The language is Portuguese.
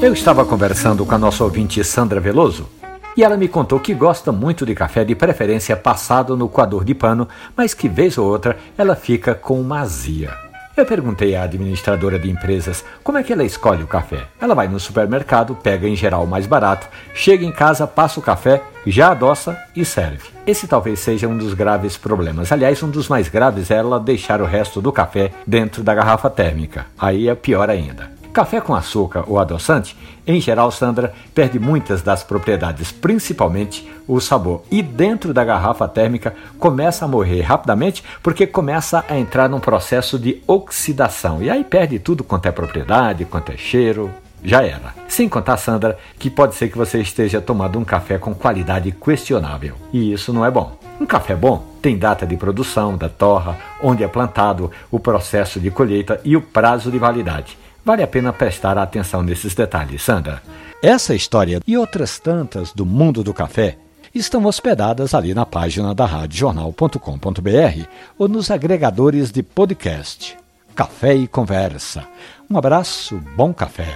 Eu estava conversando com a nossa ouvinte Sandra Veloso e ela me contou que gosta muito de café, de preferência passado no coador de pano, mas que vez ou outra ela fica com uma azia. Eu perguntei à administradora de empresas como é que ela escolhe o café. Ela vai no supermercado, pega em geral o mais barato, chega em casa, passa o café, já adoça e serve. Esse talvez seja um dos graves problemas. Aliás, um dos mais graves é ela deixar o resto do café dentro da garrafa térmica. Aí é pior ainda. Café com açúcar ou adoçante, em geral, Sandra, perde muitas das propriedades, principalmente o sabor. E dentro da garrafa térmica começa a morrer rapidamente porque começa a entrar num processo de oxidação. E aí perde tudo quanto é propriedade, quanto é cheiro, já era. Sem contar, Sandra, que pode ser que você esteja tomando um café com qualidade questionável. E isso não é bom. Um café bom tem data de produção, da torra, onde é plantado, o processo de colheita e o prazo de validade. Vale a pena prestar atenção nesses detalhes, Sandra. Essa história e outras tantas do mundo do café estão hospedadas ali na página da radiojornal.com.br ou nos agregadores de podcast. Café e Conversa. Um abraço, bom café.